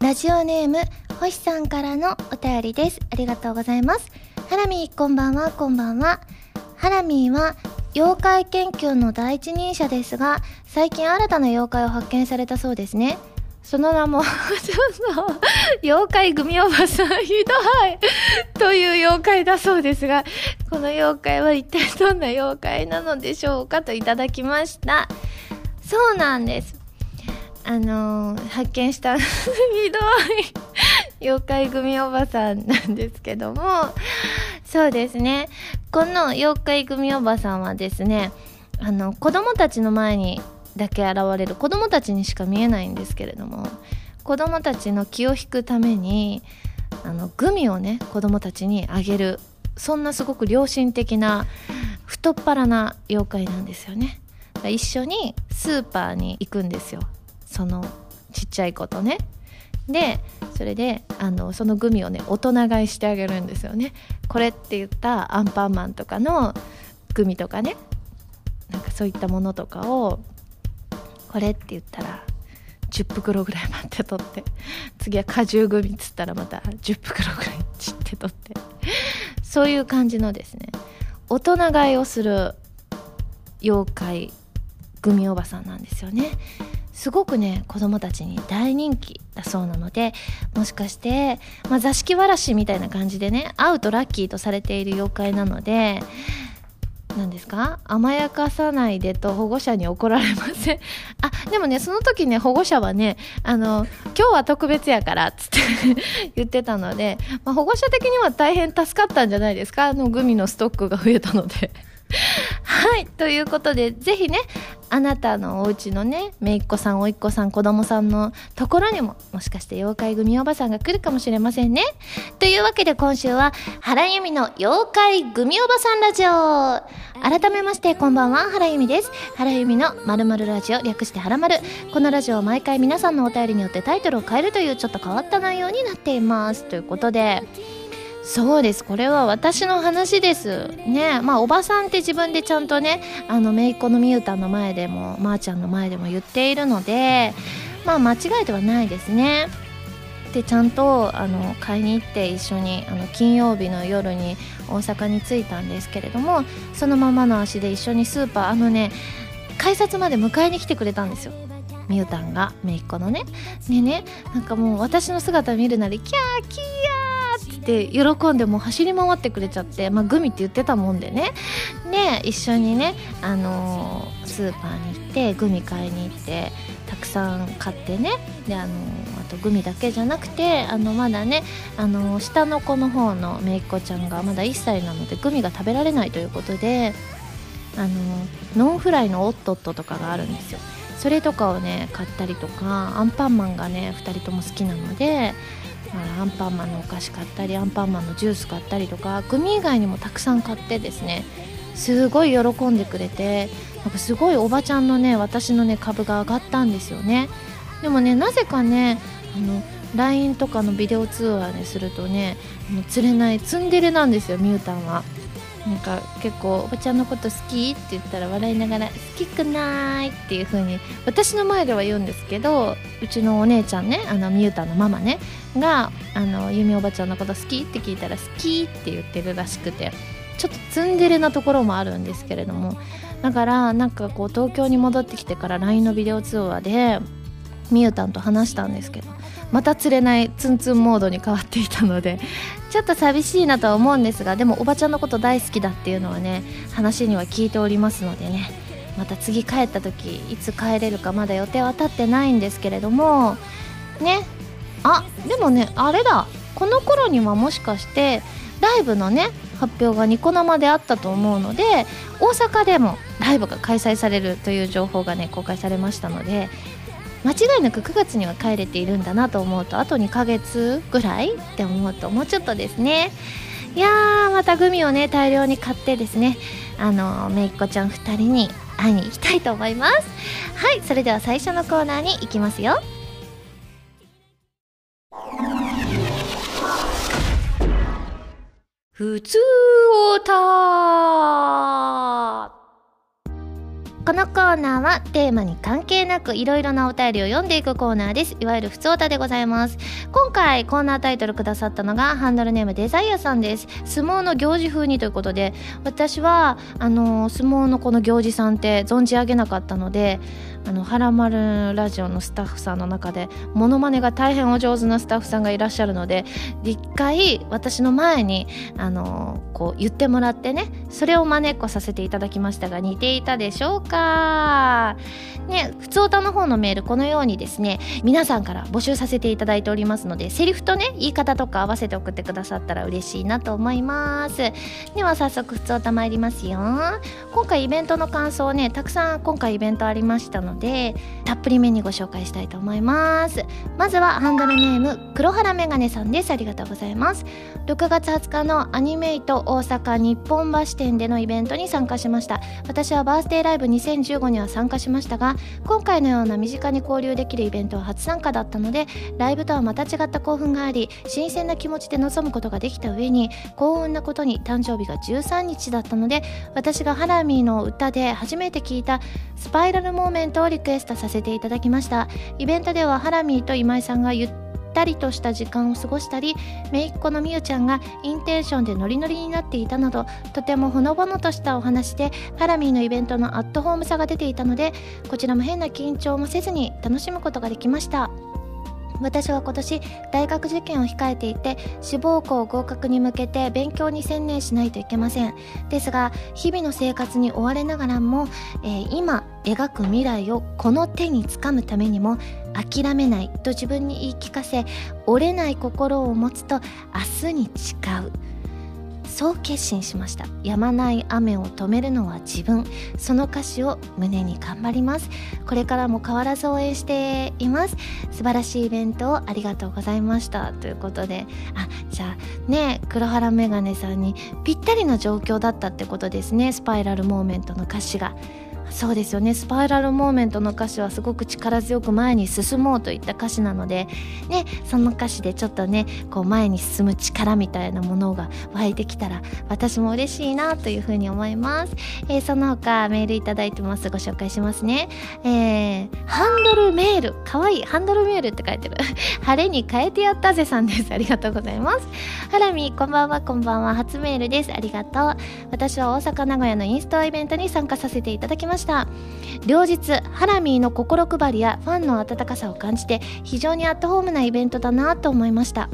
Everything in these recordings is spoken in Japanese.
ラジオネーム星さんからのお便りです。ありがとうございます。ハラミーこんばんは。こんばんは。ハラミーは妖怪研究の第一人者ですが最近新たな妖怪を発見されたそうですね。その名も 妖怪グミおばさんひどい という妖怪だそうですが、この妖怪は一体どんな妖怪なのでしょうかといただきました。そうなんです。あのー、発見した ひどい妖怪組おばさんなんですけども、そうですね。この妖怪組おばさんはですね、あの、子供たちの前にだけ現れる子供たちにしか見えないんですけれども子供たちの気を引くためにあのグミをね子供たちにあげるそんなすごく良心的な太っ腹な妖怪なんですよね一緒にスーパーに行くんですよそのちっちゃい子とね。でそれであのそのグミをね大人買いしてあげるんですよね。これって言ったアンパンマンとかのグミとかね。なんかそういったものとかをこれって言ったら10袋ぐらい待って取って。次は果汁組っつったらまた10袋ぐらい散って取って。そういう感じのですね。大人買いをする妖怪グミおばさんなんですよね。すごくね子供たちに大人気だそうなのでもしかして、まあ、座敷わらしみたいな感じでね会うとラッキーとされている妖怪なので何ですか？甘やかさないでと保護者に怒られません？あでもねその時ね保護者はねあの今日は特別やからっつって 言ってたので、まあ、保護者的には大変助かったんじゃないですか？あのグミのストックが増えたので。はい。ということで、ぜひね、あなたのお家のね、めいっ子さん、おいっ子さん、子供さんのところにも、もしかして妖怪組おばさんが来るかもしれませんね。というわけで今週は、原由美の妖怪組おばさんラジオ。改めまして、こんばんは、原由美です。原由美のまるまるラジオ、略して原まる。このラジオは毎回皆さんのお便りによってタイトルを変えるというちょっと変わった内容になっています。ということで、そうです。これは私の話です。ね。まあおばさんって自分でちゃんとねあの姪っ子のみゆたんの前でもまー、あ、ちゃんの前でも言っているのでまあ間違いではないですね。でちゃんとあの買いに行って一緒にあの金曜日の夜に大阪に着いたんですけれどもそのままの足で一緒にスーパーあのね改札まで迎えに来てくれたんですよ。みゆたんが姪っ子のね。でねなんかもう私の姿見るなりキャーキーて喜んでも走り回ってくれちゃって、まあ、グミって言ってたもんでねで一緒にね、あのー、スーパーに行ってグミ買いに行ってたくさん買ってねで、あのー、あとグミだけじゃなくてあのまだね、あのー、下の子の方のめいっ子ちゃんがまだ1歳なのでグミが食べられないということで、あのノンフライのオットットとかがあるんですよ。それとかをね買ったりとかアンパンマンがね2人とも好きなのでアンパンマンのお菓子買ったりアンパンマンのジュース買ったりとかグミ以外にもたくさん買ってですねすごい喜んでくれてなんかすごいおばちゃんのね私のね株が上がったんですよね。でもねなぜかねあの LINE とかのビデオ通話でするとね釣れないツンデレなんですよミュータンは。なんか結構「おばちゃんのこと好き?」って言ったら笑いながら「好きくない」っていう風に私の前では言うんですけどうちのお姉ちゃんねあのみゆたのママねがあのゆみおばちゃんのこと好きって聞いたら「好き」って言ってるらしくてちょっとツンデレなところもあるんですけれどもだからなんかこう東京に戻ってきてから LINE のビデオ通話でみゆたんと話したんですけどまた釣れないツンツンモードに変わっていたのでちょっと寂しいなとは思うんですがでもおばちゃんのこと大好きだっていうのはね話には聞いておりますのでね。また次帰った時いつ帰れるかまだ予定は立ってないんですけれどもね。あでもねあれだ。この頃にはもしかしてライブのね発表がニコ生であったと思うので大阪でもライブが開催されるという情報がね公開されましたので間違いなく9月には帰れているんだなと思うとあと2ヶ月ぐらいって思うともうちょっとですね。いやーまたグミをね大量に買ってですねあのめいっ子ちゃん2人に会いに行きたいと思います。はいそれでは最初のコーナーに行きますよ。ふつおたこのコーナーはテーマに関係なくいろいろなお便りを読んでいくコーナーです。いわゆるふつおたでございます。今回コーナータイトルくださったのがハンドルネームデザイアさんです。相撲の行事風にということで私はあの相撲のこの行事さんって存じ上げなかったのであの「はらまるラジオ」のスタッフさんの中でモノマネが大変お上手なスタッフさんがいらっしゃるので一回私の前にあのこう言ってもらってねそれを真似っこさせていただきましたが似ていたでしょうか？か。ね普通歌の方のメールこのようにですね皆さんから募集させていただいておりますのでセリフとね言い方とか合わせて送ってくださったら嬉しいなと思います。では早速普通歌参りますよ。今回イベントの感想をねたくさん今回イベントありましたのでたっぷりめにご紹介したいと思います。まずはハンドルネーム黒原メガネさんです。ありがとうございます。6月20日のアニメイト大阪日本橋店でのイベントに参加しました。私はバースデーライブ2015には参加しましたが今回のような身近に交流できるイベントは初参加だったのでライブとはまた違った興奮があり新鮮な気持ちで臨むことができた上に幸運なことに誕生日が13日だったので私がハラミーの歌で初めて聞いたスパイラルモーメントをリクエストさせていただきました。イベントではハラミーと今井さんがゆっったりとした時間を過ごしたり姪っ子のみゆちゃんがインテンションでノリノリになっていたなどとてもほのぼのとしたお話でハラミーのイベントのアットホームさが出ていたのでこちらも変な緊張もせずに楽しむことができました。私は今年大学受験を控えていて志望校合格に向けて勉強に専念しないといけません。ですが日々の生活に追われながらも、えー、今描く未来をこの手につかむためにも諦めないと自分に言い聞かせ折れない心を持つと明日に誓う。そう決心しました。止まない雨を止めるのは自分。その歌詞を胸に頑張ります。これからも変わらず応援しています。素晴らしいイベントをありがとうございました。ということであじゃあね黒原メガネさんにぴったりの状況だったってことですね。スパイラルモーメントの歌詞が。そうですよね。スパイラルモーメントの歌詞はすごく力強く前に進もうといった歌詞なのでねその歌詞でちょっとねこう前に進む力みたいなものが湧いてきたら私も嬉しいなというふうに思います、えー、その他メールいただいてます。ご紹介しますね。えー、ハンドルメール。かわい。いハンドルメールって書いてる。晴れに変えてやったぜさんです。ありがとうございます。ハラミこんばんは。こんばんは。初メールです。ありがとう。私は大阪名古屋のインストアイベントに参加させていただきました。した。両日ハラミーの心配りやファンの温かさを感じて非常にアットホームなイベントだなと思いました。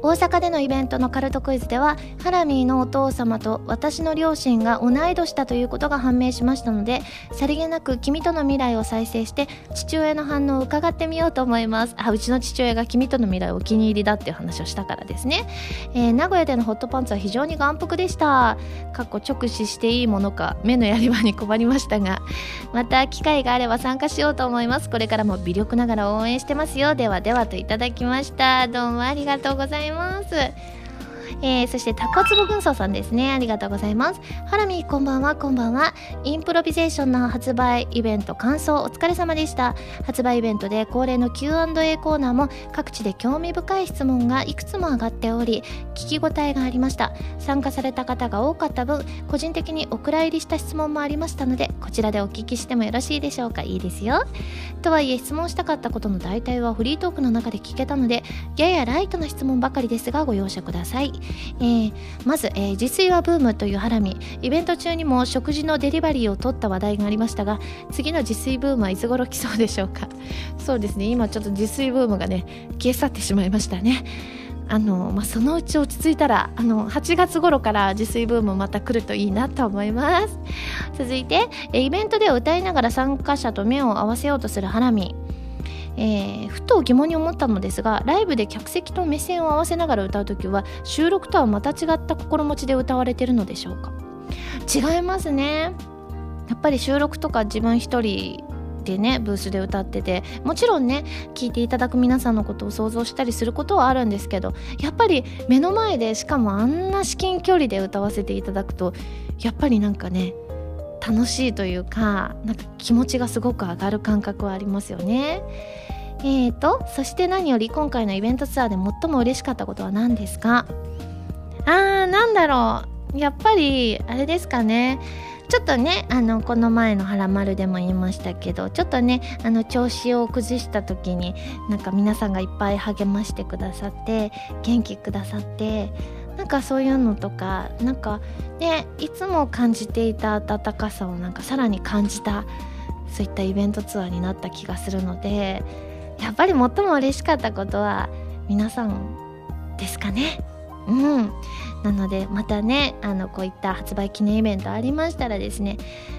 大阪でのイベントのカルトクイズではハラミーのお父様と私の両親が同い年だということが判明しましたのでさりげなく君との未来を再生して父親の反応を伺ってみようと思います。あうちの父親が君との未来お気に入りだっていう話をしたからですね、えー、名古屋でのホットパンツは非常に眼福でした。かっこ直視していいものか目のやり場に困りましたがまた機会があれば参加しようと思います。これからも微力ながら応援してますよ。ではではといただきました。どうもありがとうございますいます。えー、そしてタコツボ軍曹さんですね。ありがとうございます。ハラミこんばんはこんばんは。インプロビゼーションの発売イベント感想お疲れ様でした。発売イベントで恒例の Q&A コーナーも各地で興味深い質問がいくつも上がっており聞き応えがありました。参加された方が多かった分個人的にお蔵入りした質問もありましたのでこちらでお聞きしてもよろしいでしょうか。いいですよ。とはいえ質問したかったことの大体はフリートークの中で聞けたのでややライトな質問ばかりですがご容赦ください。えー、まず、えー、自炊はブームというハラミ。イベント中にも食事のデリバリーを取った話題がありましたが次の自炊ブームはいつ頃来そうでしょうか。そうですね。今ちょっと自炊ブームがね消え去ってしまいましたね。あの、まあ、そのうち落ち着いたらあの8月頃から自炊ブームまた来るといいなと思います。続いてイベントで歌いながら参加者と目を合わせようとするハラミ。えー、ふと疑問に思ったのですがライブで客席と目線を合わせながら歌う時は収録とはまた違った心持ちで歌われてるのでしょうか？違いますね。やっぱり収録とか自分一人でねブースで歌っててもちろんね聴いていただく皆さんのことを想像したりすることはあるんですけどやっぱり目の前でしかもあんな至近距離で歌わせていただくとやっぱりなんかね楽しいというかなんか気持ちがすごく上がる感覚はありますよね。えーと、そして何より今回のイベントツアーで最も嬉しかったことは何ですか？あー、なんだろう。やっぱり、あれですかね。ちょっとねあのこの前の「はらまる」でも言いましたけどちょっとねあの調子を崩した時になんか皆さんがいっぱい励ましてくださって元気くださってなんかそういうのとかなんかねいつも感じていた温かさをなんかさらに感じたそういったイベントツアーになった気がするのでやっぱり最も嬉しかったことは皆さんですかね。うんなのでまたねあのこういった発売記念イベントありましたらですね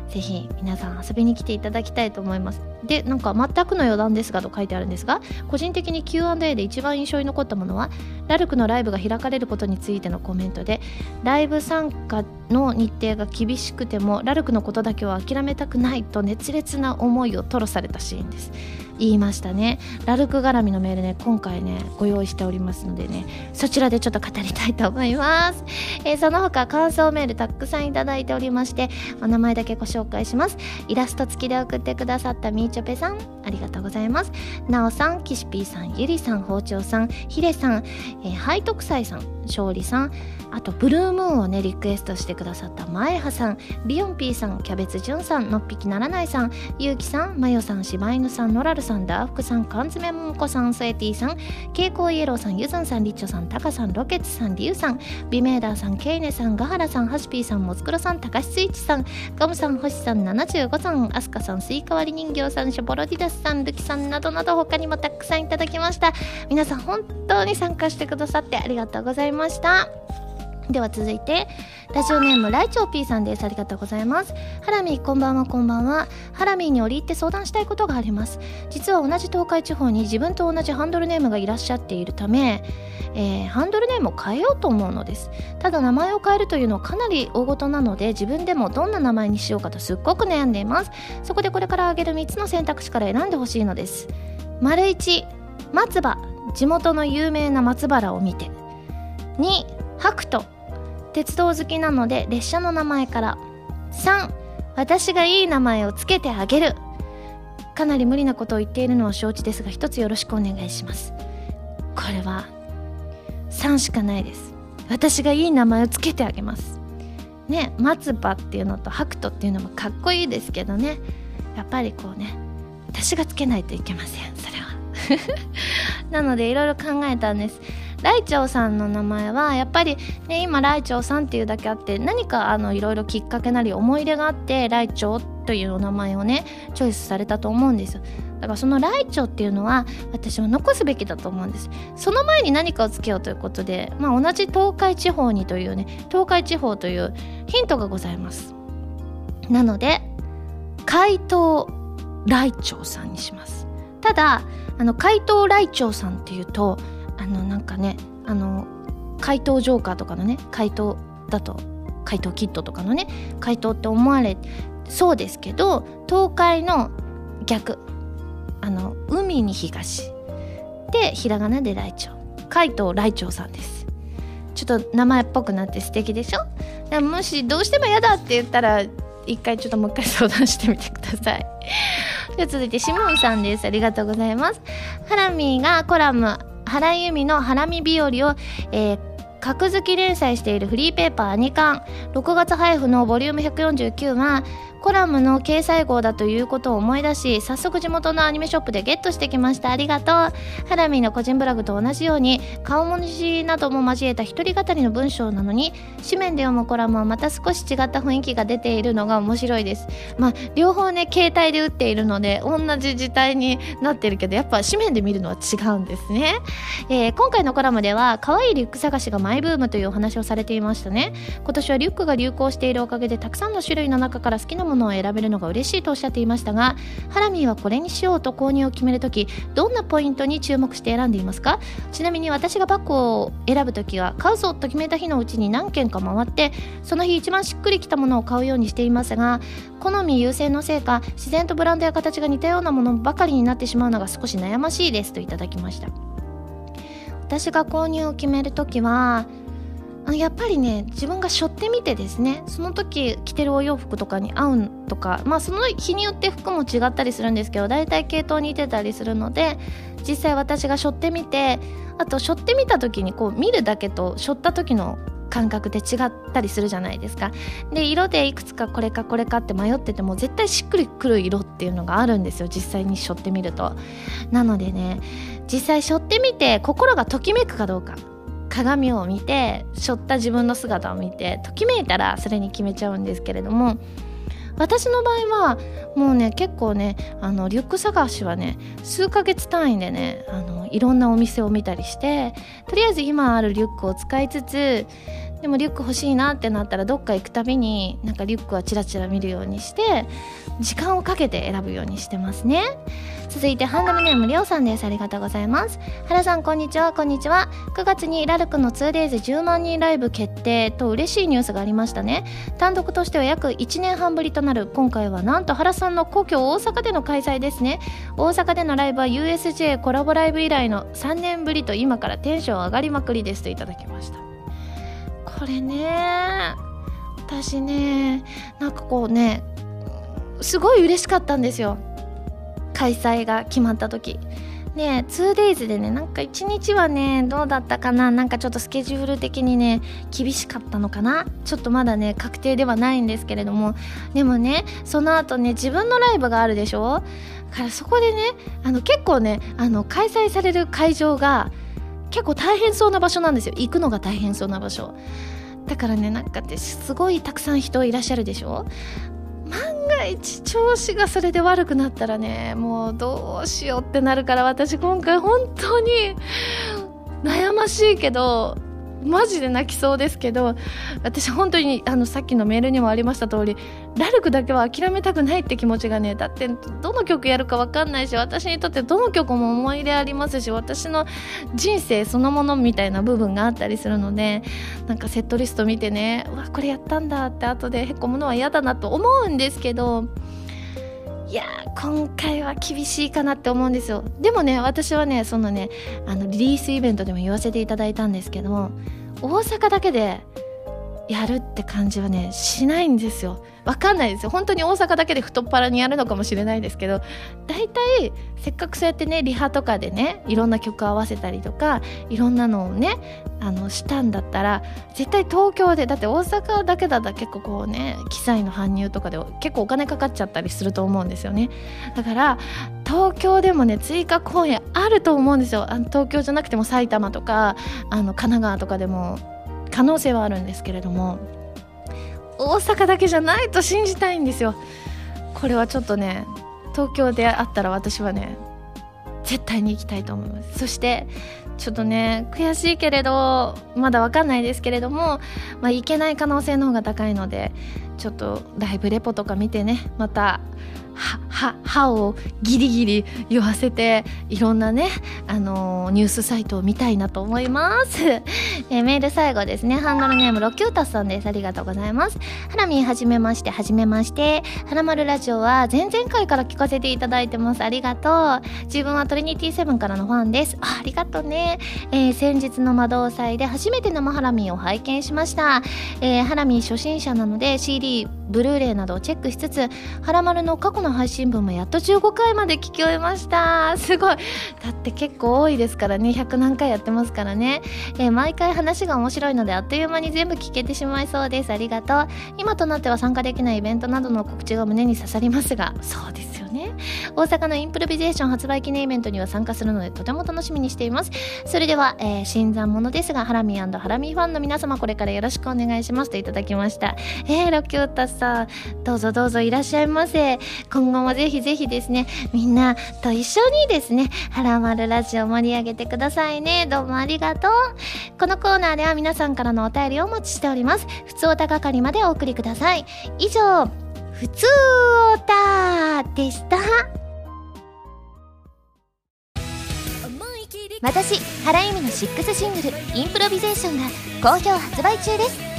是非皆さん遊びに来ていただきたいと思います。でなんか全くの余談ですがと書いてあるんですが個人的に Q&A で一番印象に残ったものはラルクのライブが開かれることについてのコメントでライブ参加の日程が厳しくてもラルクのことだけは諦めたくないと熱烈な思いを吐露されたシーンです。言いましたね。ラルク絡みのメールね今回ねご用意しておりますのでねそちらでちょっと語りたいと思います、えー、その他感想メールたくさんいただいておりましてお名前だけご紹介します。イラスト付きで送ってくださったみーちょぺさんありがとうございます。なおさんキシピーさんゆりさん包丁さんひでさん、えー、背徳斎さん勝利さん。あとブルームーンをねリクエストしてくださった前葉さん。ビヨンピーさんキャベツじゅんさんのっぴきならないさん。ゆうきさんまよさん柴犬さんノラルさんダーフクさん缶詰ももこさんスエティさん。蛍光イエローさんゆずんさんリッチョさんタカさんロケツさんリュウさん。ビメーダーさんケイネさんガハラさんハシピーさんモスクロさんたかしスイッチさん。ガムさん星さん75さんアスカさんスイカ割り人形さんショボロディダスさんルキさんなどなど他にもたくさんいただきました。皆さん本当に参加してくださってありがとうございます。ました。では続いてラジオネームライチョウ P さんです。ありがとうございます。ハラミこんばんは。こんばんは。ハラミーに折り入って相談したいことがあります。実は同じ東海地方に自分と同じハンドルネームがいらっしゃっているため、えー、ハンドルネームを変えようと思うのです。ただ名前を変えるというのはかなり大事なので自分でもどんな名前にしようかとすっごく悩んでいます。そこでこれから挙げる3つの選択肢から選んでほしいのです。丸1松葉。地元の有名な松原を見て。2白斗鉄道好きなので列車の名前から。3私がいい名前をつけてあげる。かなり無理なことを言っているのは承知ですが一つよろしくお願いします。これは3しかないです。私がいい名前をつけてあげます。ね松葉っていうのと白斗っていうのもかっこいいですけどね。やっぱりこうね私がつけないといけません。それは。なのでいろいろ考えたんです。ライチョウさんの名前はやっぱり、ね、今ライチョウさんっていうだけあって何かあのいろいろきっかけなり思い入れがあってライチョウというお名前をねチョイスされたと思うんですよ。だからそのライチョっていうのは私は残すべきだと思うんです。その前に何かをつけようということで、まあ、同じ東海地方にというね東海地方というヒントがございます。なので怪盗ライチョウさんにします。ただあの怪盗ライチョウさんっていうとあのなんかねあの怪盗ジョーカーとかのね怪盗だと怪盗キッドとかのね怪盗って思われそうですけど東海の逆あの海に東。でひらがなでライチョウ怪盗ライチョウさんです。ちょっと名前っぽくなって素敵でしょ？でもしどうしても嫌だって言ったら一回ちょっともう一回相談してみてください。で続いてシモンさんです。ありがとうございます。ハラミーがコラム。原由美のハラミ日和を、えー格付き連載しているフリーペーパー2巻6月配布のボリューム149はコラムの掲載号だということを思い出し早速地元のアニメショップでゲットしてきました。ありがとう。ハラミーの個人ブログと同じように顔文字なども交えた一人語りの文章なのに紙面で読むコラムはまた少し違った雰囲気が出ているのが面白いです。まあ両方ね携帯で打っているので同じ字体になってるけどやっぱ紙面で見るのは違うんですね、えー、今回のコラムでは可愛いリュック探しがマイブームというお話をされていましたね。今年はリュックが流行しているおかげでたくさんの種類の中から好きなものを選べるのが嬉しいとおっしゃっていましたがハラミーはこれにしようと購入を決めるときどんなポイントに注目して選んでいますか？ちなみに私がバッグを選ぶときは買うぞと決めた日のうちに何件か回ってその日一番しっくりきたものを買うようにしていますが好み優先のせいか自然とブランドや形が似たようなものばかりになってしまうのが少し悩ましいですといただきました。私が購入を決めるときはやっぱりね自分が背負ってみてですねその時着てるお洋服とかに合うとかまあその日によって服も違ったりするんですけど大体系統に似てたりするので実際私が背負ってみてあと背負ってみた時にこう見るだけと背負った時の感覚で違ったりするじゃないですか。で色でいくつかこれかこれかって迷ってても絶対しっくりくる色っていうのがあるんですよ実際に背負ってみると。なのでね実際背負ってみて心がときめくかどうか。鏡を見て背負った自分の姿を見てときめいたらそれに決めちゃうんですけれども私の場合はもうね結構ねあのリュック探しはね数ヶ月単位でねあのいろんなお店を見たりしてとりあえず今あるリュックを使いつつでもリュック欲しいなってなったらどっか行くたびになんかリュックはチラチラ見るようにして時間をかけて選ぶようにしてますね。続いてハンドルネームりょうさんです。ありがとうございます。原さんこんにちは。こんにちは。9月にラルクの 2days10 万人ライブ決定と嬉しいニュースがありましたね。単独としては約1年半ぶりとなる今回はなんと原さんの故郷大阪での開催ですね。大阪でのライブは USJ コラボライブ以来の3年ぶりと今からテンション上がりまくりです。といただきました。これね私ねなんかこうねすごい嬉しかったんですよ。開催が決まった時。で 2days でねなんか1日はねどうだったかな？なんかちょっとスケジュール的にね厳しかったのかな？ちょっとまだね確定ではないんですけれども。でもねその後ね自分のライブがあるでしょ？だからそこでねあの結構ねあの開催される会場が結構大変そうな場所なんですよ。行くのが大変そうな場所。だからねなんかってすごいたくさん人いらっしゃるでしょ？万が一調子がそれで悪くなったらねもうどうしようってなるから私今回本当に悩ましいけどマジで泣きそうですけど私本当にあのさっきのメールにもありました通りラルクだけは諦めたくないって気持ちがねだってどの曲やるか分かんないし私にとってどの曲も思い入れありますし私の人生そのものみたいな部分があったりするのでなんかセットリスト見てねうわこれやったんだって後でへこむのは嫌だなと思うんですけどいや今回は厳しいかなって思うんですよ。でもね私はねそのねあのリリースイベントでも言わせていただいたんですけど大阪だけでやるって感じはねしないんですよ。わかんないですよ。本当に大阪だけで太っ腹にやるのかもしれないですけど大体せっかくそうやってねリハとかでねいろんな曲合わせたりとかいろんなのをねあのしたんだったら絶対東京でだって大阪だけだったら結構こうね機材の搬入とかで結構お金かかっちゃったりすると思うんですよね。だから東京でもね追加公演あると思うんですよ。あの東京じゃなくても埼玉とかあの神奈川とかでも可能性はあるんですけれども大阪だけじゃないと信じたいんですよ。これはちょっとね東京であったら私はね絶対に行きたいと思います。そしてちょっとね悔しいけれどまだわかんないですけれども、まあ、行けない可能性の方が高いのでちょっとライブレポとか見てねまた歯をギリギリ言わせていろんなね、あのー、ニュースサイトを見たいなと思います、え、メール最後ですね。ハンドルネームロキュータスさんです。ありがとうございます。ハラミはじめまして。はじめまして。ハラマルラジオは前々回から聞かせていただいてます。ありがとう。自分はトリニティセブンからのファンです。あありがとうね、えー、先日の魔導祭で初めて生ハラミを拝見しました、えー、ハラミ初心者なので CD ブルーレイなどをチェックしつつ「はらまる」の過去の配信分もやっと15回まで聞き終えました。すごい。だって結構多いですからね。100何回やってますからね、えー、毎回話が面白いのであっという間に全部聞けてしまいそうです。ありがとう。今となっては参加できないイベントなどの告知が胸に刺さりますが。そうですよね。大阪のインプロビゼーション発売記念イベントには参加するのでとても楽しみにしています。それでは、えー、新参者ですがハラミハラミファンの皆様これからよろしくお願いしますといただきました。えー、6翔太さんどうぞどうぞいらっしゃいませ。今後もぜひぜひですねみんなと一緒にですねはらまるラジオ盛り上げてくださいね。どうもありがとう。このコーナーでは皆さんからのお便りをお待ちしております。ふつおた係までお送りください。以上ふつおたでした。私原由美の sixth シングル「Improvisation」が好評発売中です。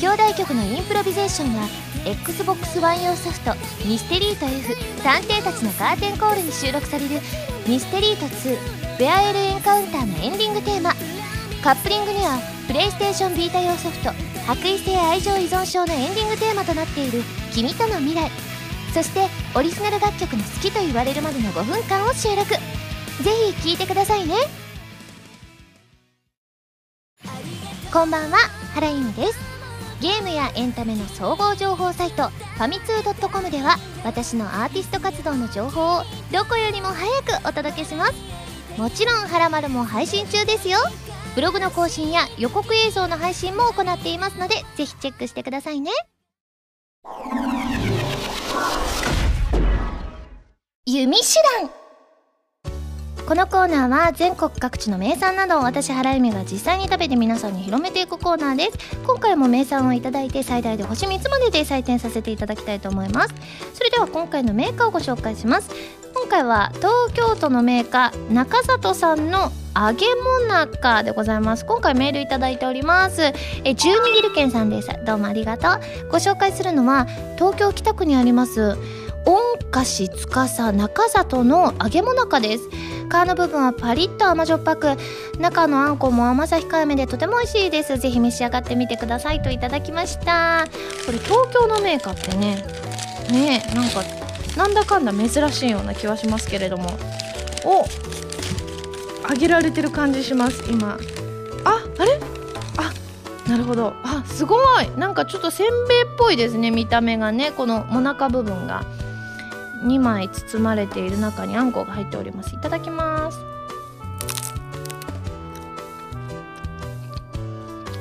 兄弟曲のインプロビゼーションは XBOX1 用ソフト「ミステリート F 探偵たちのカーテンコール」に収録される「ミステリート2ベアエルエンカウンター」のエンディングテーマ。カップリングには PlayStation Vita 用ソフト「白衣性愛情依存症」のエンディングテーマとなっている「君との未来」そしてオリジナル楽曲の好きと言われるまでの5分間を収録。ぜひ聴いてくださいね。こんばんは原由美です。ゲームやエンタメの総合情報サイトファミツー .com では私のアーティスト活動の情報をどこよりも早くお届けします。もちろん「はらまる」も配信中ですよ。ブログの更新や予告映像の配信も行っていますのでぜひチェックしてくださいね。弓手段。このコーナーは全国各地の名産などを私原由美が実際に食べて皆さんに広めていくコーナーです。今回も名産を頂いて最大で星3つまでで採点させていただきたいと思います。それでは今回のメーカーをご紹介します。今回は東京都のメーカー中里さんの揚げもなかでございます。今回メールいただいております。え十二ギルケンさんです。どうもありがとう。ご紹介するのは東京北区にあります御菓子司中里の揚げもなかです。皮の部分はパリッと甘じょっぱく中のあんこも甘さ控えめでとても美味しいです。ぜひ召し上がってみてくださいといただきました。これ東京のメーカーってねねえなんかなんだかんだ珍しいような気はしますけれども。お揚げられてる感じします今。ああれ？あなるほど。あすごい。なんかちょっとせんべいっぽいですね見た目がねこのもなか部分が。2枚包まれている中にあんこが入っております。いただきます。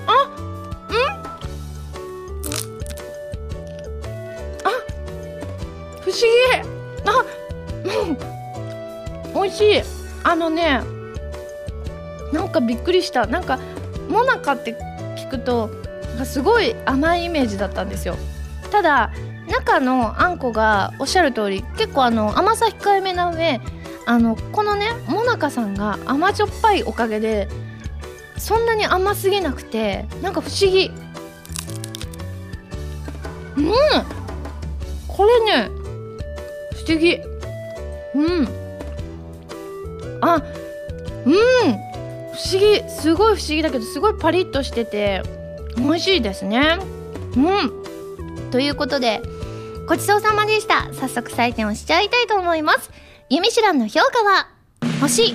あうん。あ不思議。あ美味しい。あのねなんかびっくりした。なんかもなかって聞くとすごい甘いイメージだったんですよ。ただ中のあんこがおっしゃる通り結構あの甘さ控えめな上あのこのねもなかさんが甘じょっぱいおかげでそんなに甘すぎなくてなんか不思議。うん！これね不思議。うん。あうん！不思議。すごい不思議だけどすごいパリッとしてて美味しいですね。うん！ということでごちそうさまでした。早速採点をしちゃいたいと思います。ユミシュランの評価は、星。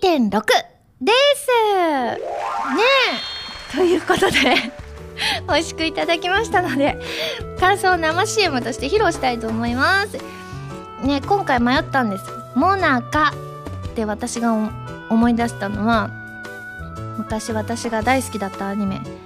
2.6です。ねえ。ということで 美味しくいただきましたので感想を生 CM として披露したいと思います。ね今回迷ったんです「モナカ」って私が思い出したのは昔私が大好きだったアニメ。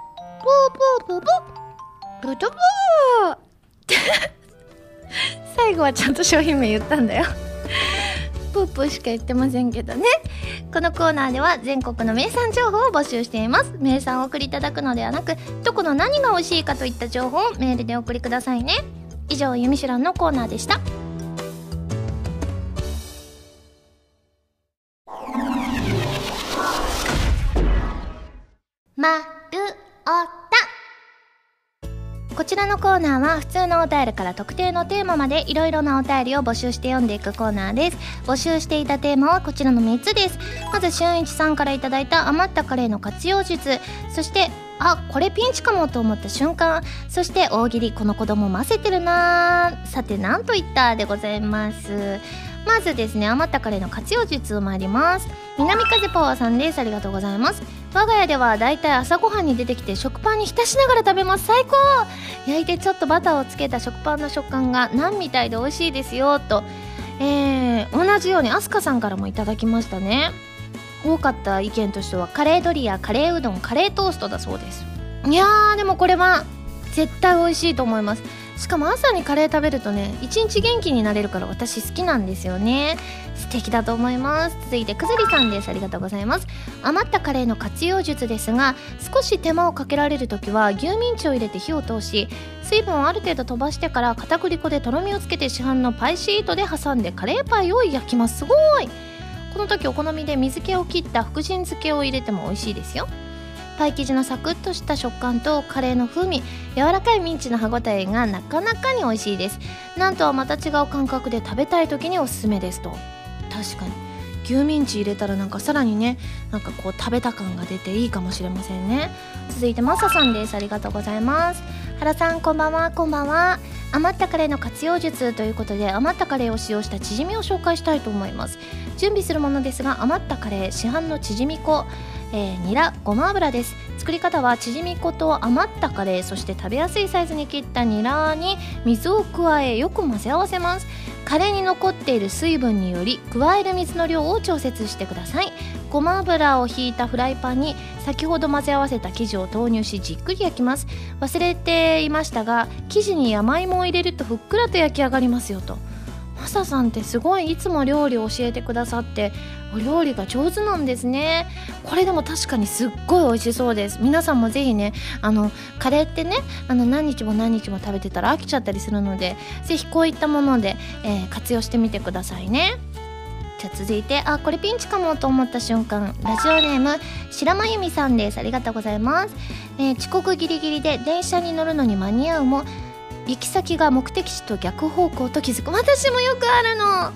プープープープープー最後はちゃんと商品名言ったんだよ。プープーしか言ってませんけどね。このコーナーでは全国の名産情報を募集しています。名産を送りいただくのではなくどこの何が美味しいかといった情報をメールでお送りくださいね。以上「ゆみしゅらん」のコーナーでした。ちらのコーナーは普通のお便りから特定のテーマまでいろいろなお便りを募集して読んでいくコーナーです。募集していたテーマはこちらの3つです。まずしゅんいちさんからいただいた余ったカレーの活用術。そしてあこれピンチかもと思った瞬間。そして大喜利この子供混ぜてるなさて何と言ったでございます。まずですね余ったカレーの活用術を参ります。南風パワーさんです。ありがとうございます。我が家ではだいたい朝ごはんに出てきて食パンに浸しながら食べます。最高。焼いてちょっとバターをつけた食パンの食感がナンみたいで美味しいですよと。えー、同じようにアスカさんからもいただきましたね。多かった意見としてはカレードリアカレーうどんカレートーストだそうです。いやーでもこれは絶対美味しいと思います。しかも朝にカレー食べるとね一日元気になれるから私好きなんですよね。素敵だと思います。続いてくずりさんです。ありがとうございます。余ったカレーの活用術ですが少し手間をかけられる時は牛ミンチを入れて火を通し水分をある程度飛ばしてから片栗粉でとろみをつけて市販のパイシートで挟んでカレーパイを焼きます。すごい。この時お好みで水気を切った福神漬けを入れても美味しいですよ。パイ生地のサクッとした食感とカレーの風味柔らかいミンチの歯ごたえがなかなかに美味しいです。なんとはまた違う感覚で食べたい時におすすめですと。確かに。牛ミンチ入れたらなんかさらにねなんかこう食べた感が出ていいかもしれませんね。続いてマサさんです。ありがとうございます。原さんこんばんは。こんばんは。余ったカレーの活用術ということで余ったカレーを使用したチヂミを紹介したいと思います。準備するものですが余ったカレー市販のチヂミ粉えー、ニラごま油です。作り方はチヂミ粉と余ったカレーそして食べやすいサイズに切ったニラに水を加えよく混ぜ合わせます。カレーに残っている水分により加える水の量を調節してください。ごま油をひいたフライパンに先ほど混ぜ合わせた生地を投入しじっくり焼きます。忘れていましたが生地に山芋を入れるとふっくらと焼き上がりますよと。マサさんってすごいいつも料理を教えてくださってお料理が上手なんですね。これでも確かにすっごい美味しそうです。皆さんもぜひねあのカレーってねあの何日も何日も食べてたら飽きちゃったりするのでぜひこういったもので、えー、活用してみてくださいね。じゃあ続いてあこれピンチかもと思った瞬間。ラジオネーム白間由美さんです。ありがとうございます、えー、遅刻ギリギリで電車に乗るのに間に合うも行き先が目的地と逆方向と気づく。私もよくあるの。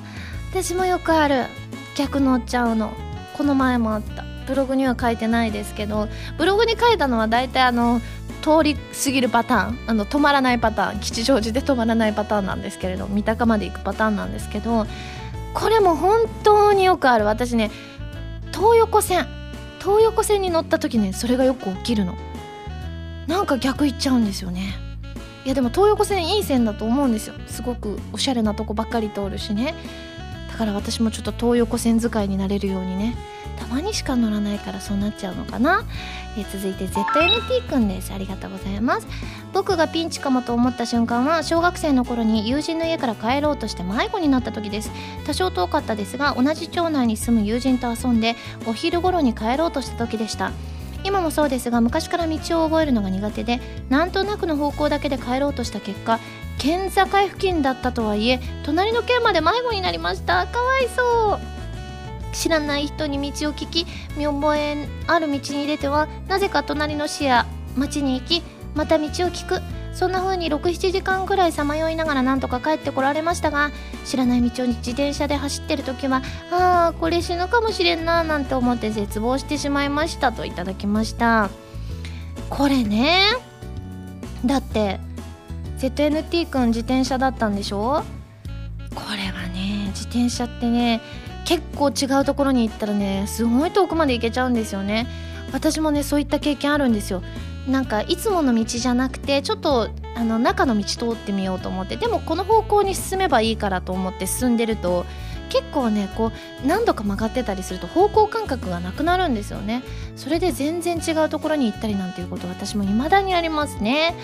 私もよくある。逆乗っちゃうの。この前もあった。ブログには書いてないですけど。ブログに書いたのは大体あの通り過ぎるパターン。あの止まらないパターン。吉祥寺で止まらないパターンなんですけれど三鷹まで行くパターンなんですけど。これも本当によくある。私ね東横線。東横線に乗った時ねそれがよく起きるの。なんか逆行っちゃうんですよね。いやでも東横線いい線だと思うんですよ。すごくおしゃれなとこばっかり通るしね。だから私もちょっと東横線使いになれるようにね。たまにしか乗らないからそうなっちゃうのかな、えー、続いて ZNT くんです。ありがとうございます。僕がピンチかもと思った瞬間は小学生の頃に友人の家から帰ろうとして迷子になった時です。多少遠かったですが同じ町内に住む友人と遊んでお昼頃に帰ろうとした時でした。今もそうですが昔から道を覚えるのが苦手でなんとなくの方向だけで帰ろうとした結果県境付近だったとはいえ隣の県まで迷子になりました。かわいそう。知らない人に道を聞き見覚えある道に出てはなぜか隣の市や町に行きまた道を聞く。そんな風に67時間くらいさまよいながらなんとか帰ってこられましたが知らない道を自転車で走ってる時はああこれ死ぬかもしれんななんて思って絶望してしまいましたといただきました。これねだって ZNT 君自転車だったんでしょ？これはね自転車ってね結構違うところに行ったらねすごい遠くまで行けちゃうんですよね。私もねそういった経験あるんですよ。なんかいつもの道じゃなくてちょっとあの中の道通ってみようと思ってでもこの方向に進めばいいからと思って進んでると結構ねこう何度か曲がってたりすると方向感覚がなくなるんですよね。それで全然違うところに行ったりなんていうこと私も未だにありますね。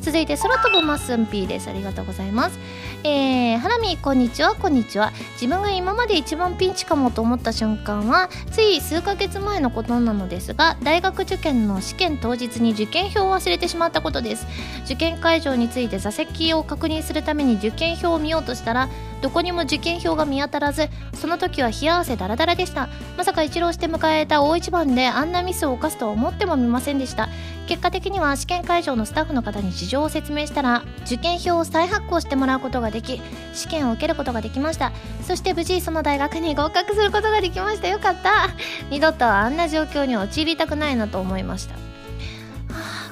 続いて空飛ぶマッスン P です。ありがとうございます。えー、ハラミこんにちは。こんにちは。自分が今まで一番ピンチかもと思った瞬間はつい数ヶ月前のことなのですが大学受験の試験当日に受験票を忘れてしまったことです。受験会場について座席を確認するために受験票を見ようとしたらどこにも受験票が見当たらずその時は冷や汗ダラダラでした。まさか一浪して迎えた大一番であんなミスを犯すとは思ってもみませんでした。結果的には試験会場のスタッフの方に事情を説明したら受験票を再発行してもらうことができ試験を受けることができました。そして無事その大学に合格することができました。よかった。二度とあんな状況に陥りたくないなと思いました。は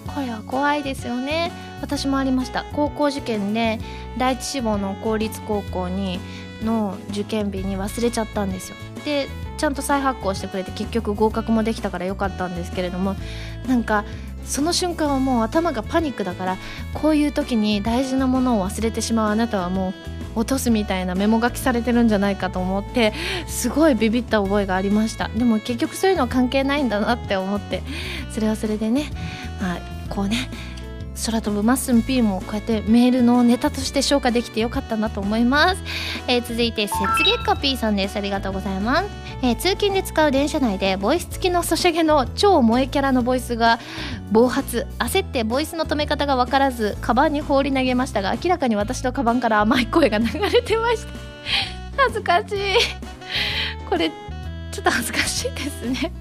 あこれは怖いですよね。私もありました。高校受験で第一志望の公立高校にの受験日に忘れちゃったんですよ。でちゃんと再発行してくれて結局合格もできたからよかったんですけれどもなんかその瞬間はもう頭がパニックだからこういう時に大事なものを忘れてしまうあなたはもう落とすみたいなメモ書きされてるんじゃないかと思ってすごいビビった覚えがありました。でも結局そういうのは関係ないんだなって思ってそれはそれでねまあこうね空飛ぶマッスン P もこうやってメールのネタとして消化できてよかったなと思います、えー、続いて雪月花 P さんです。ありがとうございます、えー、通勤で使う電車内でボイス付きのソシャゲの超萌えキャラのボイスが暴発焦ってボイスの止め方が分からずカバンに放り投げましたが明らかに私のカバンから甘い声が流れてました。恥ずかしい。これちょっと恥ずかしいですね。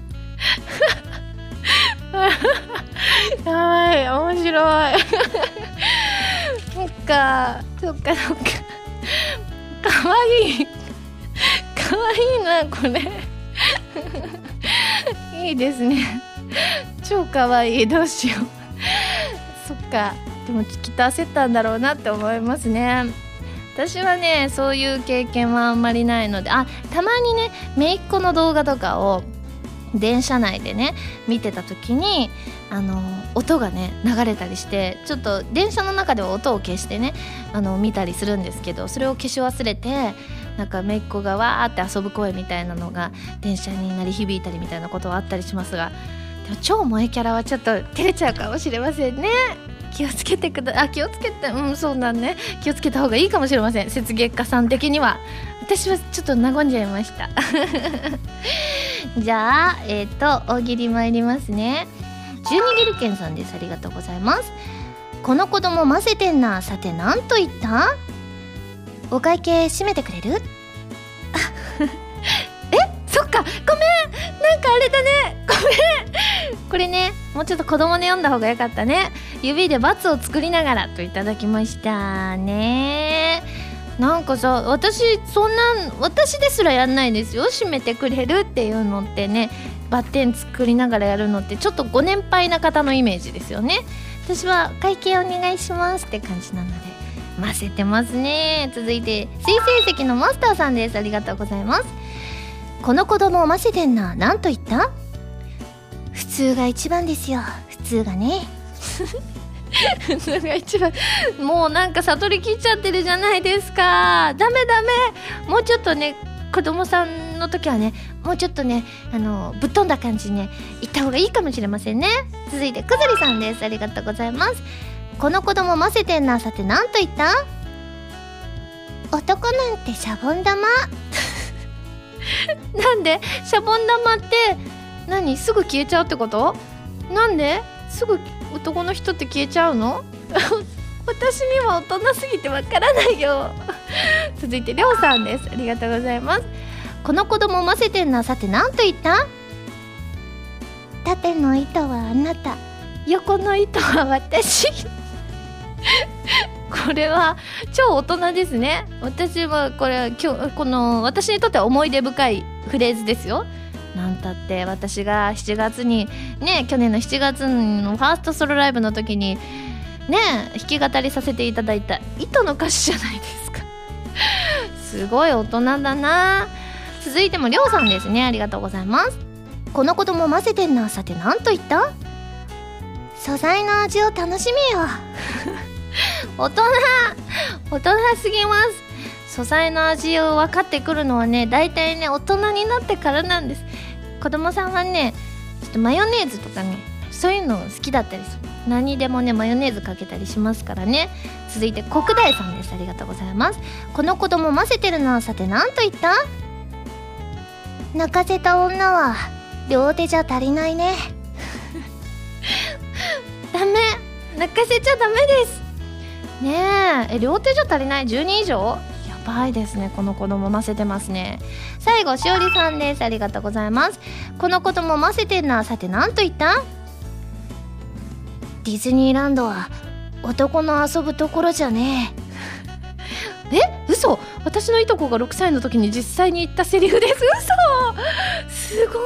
やばい面白い。そっかそっかそっか。かわいいかわいいなこれ。いいですね。超かわいいどうしよう。そっかでも聞きっと焦ったんだろうなって思いますね。私はねそういう経験はあんまりないのであたまにね姪っ子の動画とかを電車内でね見てた時にあの音がね流れたりしてちょっと電車の中では音を消してねあの見たりするんですけどそれを消し忘れてなんか姪っ子がわーって遊ぶ声みたいなのが電車に鳴り響いたりみたいなことはあったりしますがでも超萌えキャラはちょっと照れちゃうかもしれませんね。気をつけてくだあ気をつけてうんそうなんね。気をつけた方がいいかもしれません。雪月花さん的には。私はちょっと和んじゃいました。じゃあえっ、ー、と大喜利参りますね。十二ゲルケンさんです。ありがとうございます。この子供混ぜてんな。さて何と言った？お会計閉めてくれる？え？そっか。ごめん。なんかあれだね。ごめん。これねもうちょっと子供で読んだ方がよかったね。指で×を作りながらといただきましたね。なんかさ私そんな私ですらやんないですよ。閉めてくれるっていうのってねバッテン作りながらやるのってちょっとご年配な方のイメージですよね。私は会計お願いしますって感じなので混ぜてますね。続いて水星石のマスターさんです。ありがとうございます。この子供を混ぜてんな。何と言った？普通が一番ですよ。普通がね。普通が一番もうなんか悟りきっちゃってるじゃないですか。ダメダメ。もうちょっとね子供さんの時はねもうちょっとねあのぶっ飛んだ感じにね言った方がいいかもしれませんね。続いてくずりさんです。ありがとうございます。この子供混ぜてんなさて何と言った？男なんてシャボン玉。なんで？シャボン玉って何？すぐ消えちゃうってこと？なんで？すぐ男の人って消えちゃうの？私には大人すぎてわからないよ。続いてりょうさんです。ありがとうございます。この子供混ぜてんなさて何と言った？縦の糸はあなた。横の糸は私。これは超大人ですね。私はこれ今日この私にとっては思い出深いフレーズですよなんたって私が7月にね去年の7月のファーストソロライブの時にね弾き語りさせていただいた「糸の歌詞じゃないですか。すごい大人だな。続いてもりょうさんですね。ありがとうございます。この子供混ぜてんな。さて何と言った？素材の味を楽しめよ。大人大人すぎます。素材の味を分かってくるのはね大体ね大人になってからなんです子供さんはねちょっとマヨネーズとかねそういうの好きだったりする。何でもねマヨネーズかけたりしますからね。続いて国大さんです。ありがとうございます。この子供混ぜてるのはさて何と言った？泣かせた女は両手じゃ足りないね。ダメ。泣かせちゃダメです。ねえ。両手じゃ足りない？10人以上？やばいですね。この子供ませてますね。最後しおりさんです。ありがとうございます。この子供ませてんなさて何と言った？ディズニーランドは男の遊ぶところじゃね。え？え嘘。私のいとこが6歳の時に実際に言ったセリフです。嘘。すごい。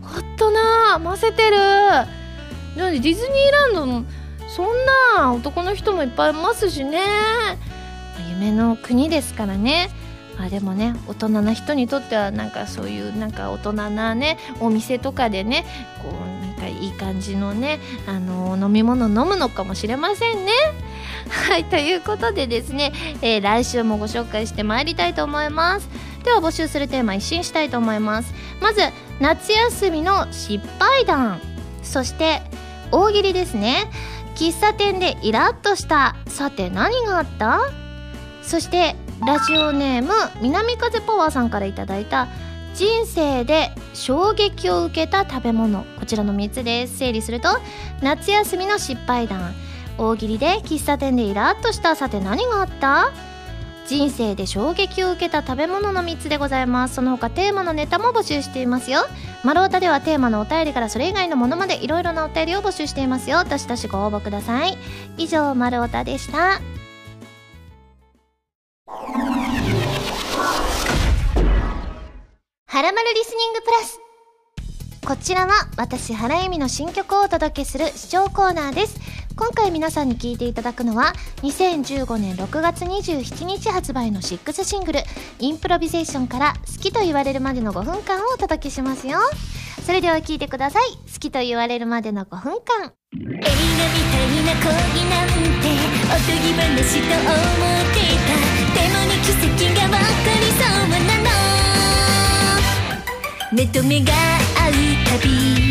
大人ませてる。なんでディズニーランドもそんな男の人もいっぱいいますしね。夢の国ですからね。あでもね大人な人にとってはなんかそういうなんか大人なねお店とかでねこうなんかいい感じのねあの飲み物飲むのかもしれませんね。はいということでですね、えー、来週もご紹介してまいりたいと思います。では募集するテーマ一新したいと思います。まず夏休みの失敗談。そして大喜利ですね。喫茶店でイラッとした。さて何があった？そしてラジオネーム南風パワーさんから頂いた人生で衝撃を受けた食べ物。こちらの3つです。整理すると夏休みの失敗談。大喜利で喫茶店でイラッとしたさて何があった？人生で衝撃を受けた食べ物の3つでございます。その他テーマのネタも募集していますよ。マロータではテーマのお便りからそれ以外のものまでいろいろなお便りを募集していますよ。どしどしご応募ください。以上マロータでした。はらまるリスニングプラス。こちらは私原由美の新曲をお届けする視聴コーナーです。今回皆さんに聴いていただくのは2015年6月27日発売の6シングル「インプロビゼーション」から「好きと言われるまでの5分間」をお届けしますよ。それでは聴いてください。好きと言われるまでの5分間。映画みたいな恋なんておとぎ話と思っていた。でもね奇跡が分かりそうなの目と目が合うたび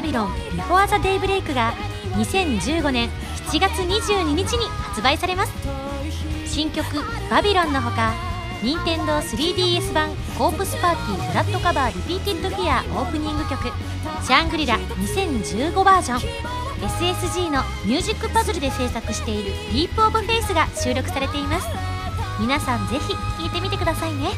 バビロン Before the Daybreak」が2015年7月22日に発売されます。新曲「バビロン」のほか任天堂 3DS 版「コープスパーティーフラットカバーリピーティッドフィア」オープニング曲「シャングリラ2015バージョン」SSG のミュージックパズルで制作している「ディープオブフェイスが収録されています。皆さんぜひ聴いてみてくださいね。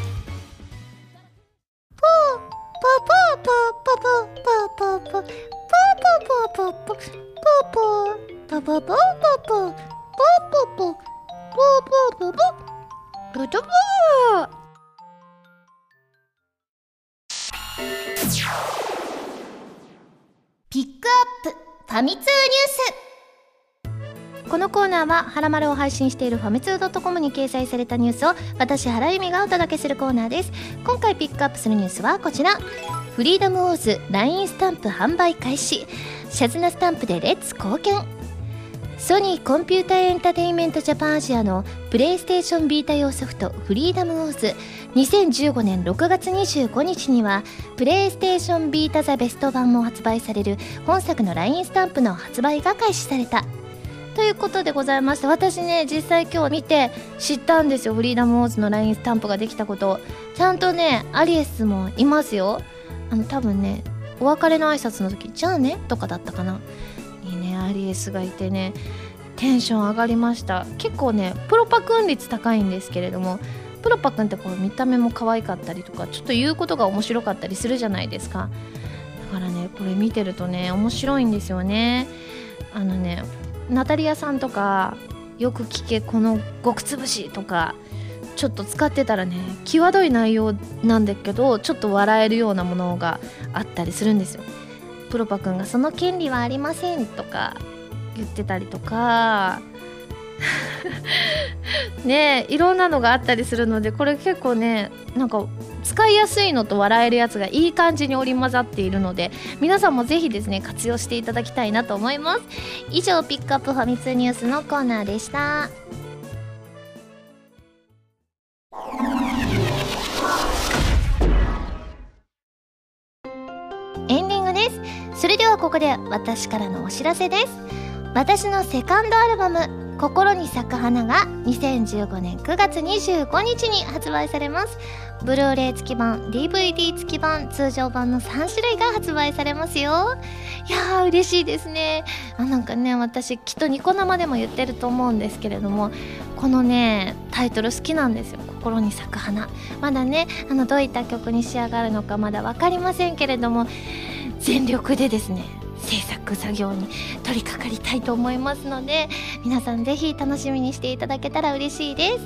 ピックアップファミ通ニュース。このコーナーは「はらまる」を配信しているファミツー .com に掲載されたニュースを私原由美がお届けするコーナーです。今回ピックアップするニュースはこちら。フリーダムウォーズ LINE スタンプ販売開始。シャズナスタンプで Let's 貢献。ソニーコンピュータエンタテインメントジャパンアジアのプレイステーションビータ用ソフトフリーダムウォーズ。2015年6月25日にはプレイステーションビータザベスト版も発売される本作の LINE スタンプの発売が開始された。ということでございまして私ね実際今日見て知ったんですよ。フリーダムウォーズの LINE スタンプができたこと。ちゃんとねアリエスもいますよ。あの多分ねお別れの挨拶の時「じゃあね」とかだったかな。にねアリエスがいてねテンション上がりました。結構ねプロパくん率高いんですけれどもプロパくんってこう見た目も可愛かったりとかちょっと言うことが面白かったりするじゃないですか。だからねこれ見てるとね面白いんですよね。あのねナタリアさんとかよく聞けこの極つぶしとかちょっと使ってたらね際どい内容なんだけどちょっと笑えるようなものがあったりするんですよ。プロパくんが「その権利はありません」とか言ってたりとか。ねいろんなのがあったりするのでこれ結構ねなんか使いやすいのと笑えるやつがいい感じに織り交ざっているので皆さんもぜひですね活用していただきたいなと思います。以上ピックアップファミ通ニュースのコーナーでした。ここで私からのお知らせです。私のセカンドアルバム「心に咲く花が2015年9月25日に発売されます。ブルーレイ付き版 DVD 付き版通常版の3種類が発売されますよ。いやー嬉しいですね。あなんかね私きっとニコ生でも言ってると思うんですけれどもこのねタイトル好きなんですよ。心に咲く花。まだねあのどういった曲に仕上がるのかまだ分かりませんけれども全力でですね制作作業に取り掛かりたいと思いますので皆さんぜひ楽しみにしていただけたら嬉しいで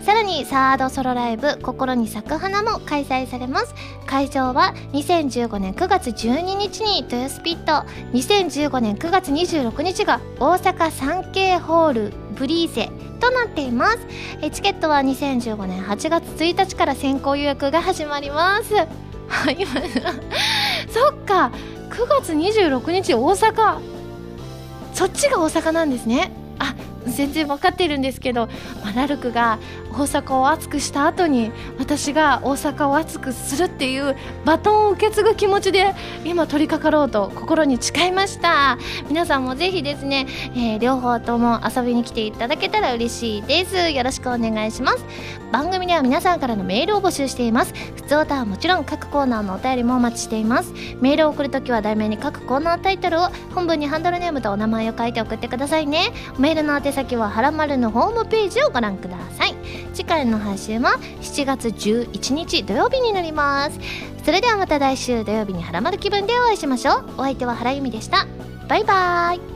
す。さらにサードソロライブ「心に咲く花」も開催されます。会場は2015年9月12日に豊スピット2015年9月26日が大阪産経ホールブリーゼとなっています。チケットは2015年8月1日から先行予約が始まります。は いそっか。9月26日大阪。そっちが大阪なんですね。あ全然分かってるんですけど、まあ、ラルクが大阪を熱くした後に私が大阪を熱くするっていうバトンを受け継ぐ気持ちで今取り掛かろうと心に誓いました。皆さんもぜひですね、えー両方とも遊びに来ていただけたら嬉しいです。よろしくお願いします。番組では皆さんからのメールを募集しています。普通歌はもちろん各コーナーのお便りもお待ちしています。メールを送るときは題名に各コーナータイトルを本文にハンドルネームとお名前を書いて送ってくださいね。メールの宛先ははらまるのホームページをご覧ください。次回の配信は7月11日土曜日になります。それではまた来週土曜日にはらまる気分でお会いしましょう。お相手は原由美でした。バイバイ。